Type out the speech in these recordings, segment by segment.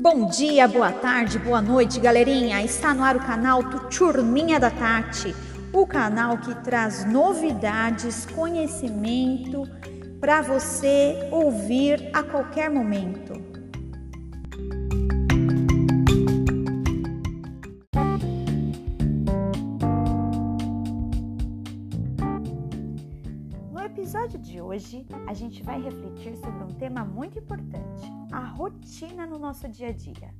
Bom dia, boa tarde, boa noite, galerinha. Está no ar o canal Turminha da Tati, o canal que traz novidades, conhecimento para você ouvir a qualquer momento. Hoje, a gente vai refletir sobre um tema muito importante: a rotina no nosso dia a dia.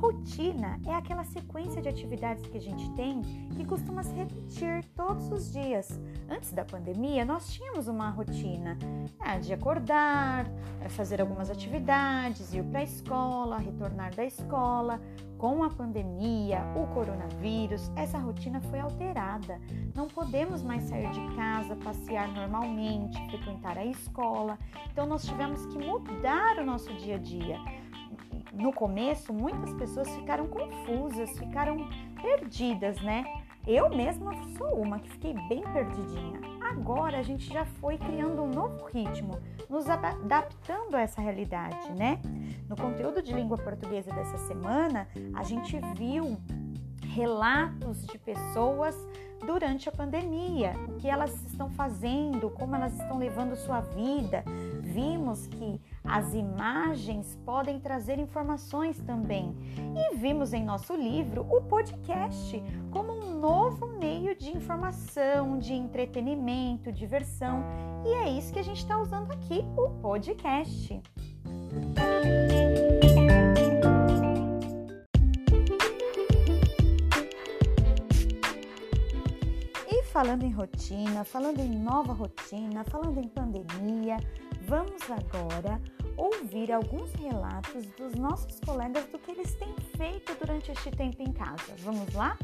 Rotina é aquela sequência de atividades que a gente tem que costuma se repetir todos os dias. Antes da pandemia, nós tínhamos uma rotina é, de acordar, fazer algumas atividades, ir para a escola, retornar da escola. Com a pandemia, o coronavírus, essa rotina foi alterada. Não podemos mais sair de casa, passear normalmente, frequentar a escola. Então, nós tivemos que mudar o nosso dia a dia no começo, muitas pessoas ficaram confusas, ficaram perdidas, né? Eu mesma sou uma que fiquei bem perdidinha. Agora a gente já foi criando um novo ritmo, nos adaptando a essa realidade, né? No conteúdo de língua portuguesa dessa semana, a gente viu relatos de pessoas durante a pandemia, o que elas estão fazendo, como elas estão levando sua vida. Vimos que as imagens podem trazer informações também. E vimos em nosso livro o podcast como um novo meio de informação, de entretenimento, diversão. E é isso que a gente está usando aqui, o podcast. Falando em rotina, falando em nova rotina, falando em pandemia, vamos agora ouvir alguns relatos dos nossos colegas do que eles têm feito durante este tempo em casa. Vamos lá?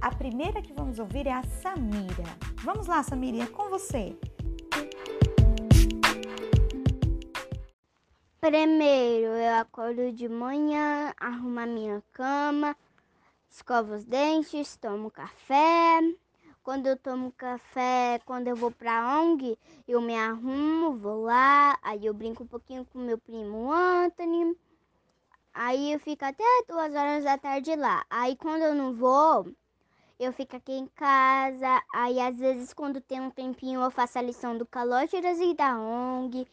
A primeira que vamos ouvir é a Samira. Vamos lá, Samira, é com você. Primeiro, eu acordo de manhã, arrumo a minha cama, escovo os dentes, tomo café, quando eu tomo café, quando eu vou pra ONG, eu me arrumo, vou lá, aí eu brinco um pouquinho com meu primo Anthony. Aí eu fico até duas horas da tarde lá. Aí quando eu não vou, eu fico aqui em casa. Aí às vezes quando tem um tempinho eu faço a lição do Calógeras e da ONG.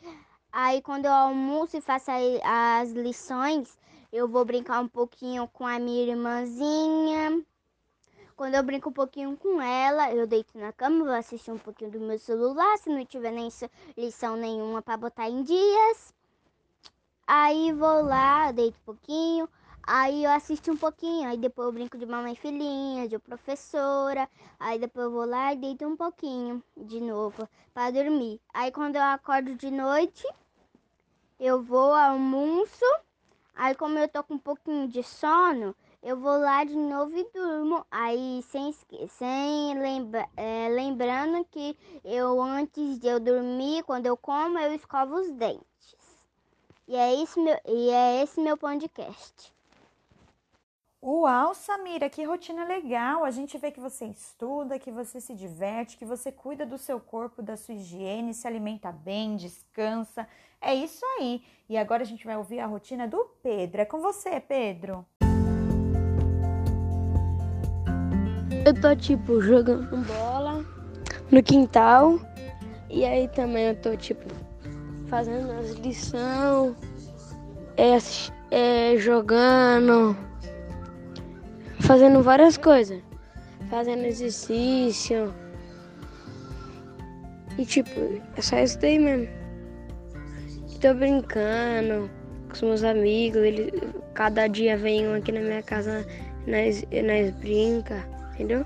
Aí quando eu almoço e faço as lições, eu vou brincar um pouquinho com a minha irmãzinha. Quando eu brinco um pouquinho com ela, eu deito na cama, vou assistir um pouquinho do meu celular, se não tiver nem lição nenhuma para botar em dias. Aí vou lá, deito um pouquinho, aí eu assisto um pouquinho, aí depois eu brinco de mamãe filhinha, de professora, aí depois eu vou lá e deito um pouquinho de novo para dormir. Aí quando eu acordo de noite, eu vou almoço, aí como eu tô com um pouquinho de sono, eu vou lá de novo e durmo. Aí, sem, sem lembra, é, lembrando que eu, antes de eu dormir, quando eu como, eu escovo os dentes. E é, isso meu, e é esse meu podcast. Uau, Samira, que rotina legal! A gente vê que você estuda, que você se diverte, que você cuida do seu corpo, da sua higiene, se alimenta bem, descansa. É isso aí. E agora a gente vai ouvir a rotina do Pedro. É com você, Pedro. Eu tô tipo jogando bola no quintal. E aí também eu tô tipo fazendo as lições, é, é, jogando, fazendo várias coisas, fazendo exercício. E tipo, é só isso daí mesmo. Tô brincando com os meus amigos, eles, cada dia vem um aqui na minha casa, nós, nós brinca entendeu?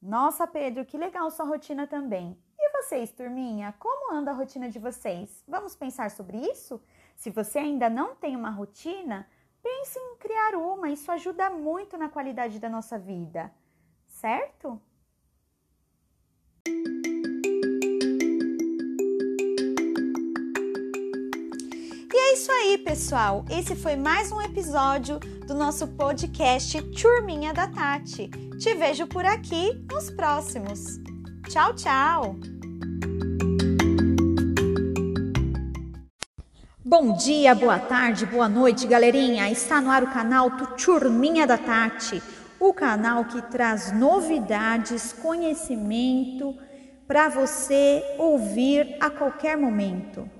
Nossa, Pedro, que legal sua rotina também. E vocês, turminha, como anda a rotina de vocês? Vamos pensar sobre isso? Se você ainda não tem uma rotina, pense em criar uma, isso ajuda muito na qualidade da nossa vida, certo? Isso aí, pessoal. Esse foi mais um episódio do nosso podcast Turminha da Tati. Te vejo por aqui nos próximos. Tchau, tchau! Bom dia, boa tarde, boa noite, galerinha. Está no ar o canal Turminha da Tati, o canal que traz novidades, conhecimento para você ouvir a qualquer momento.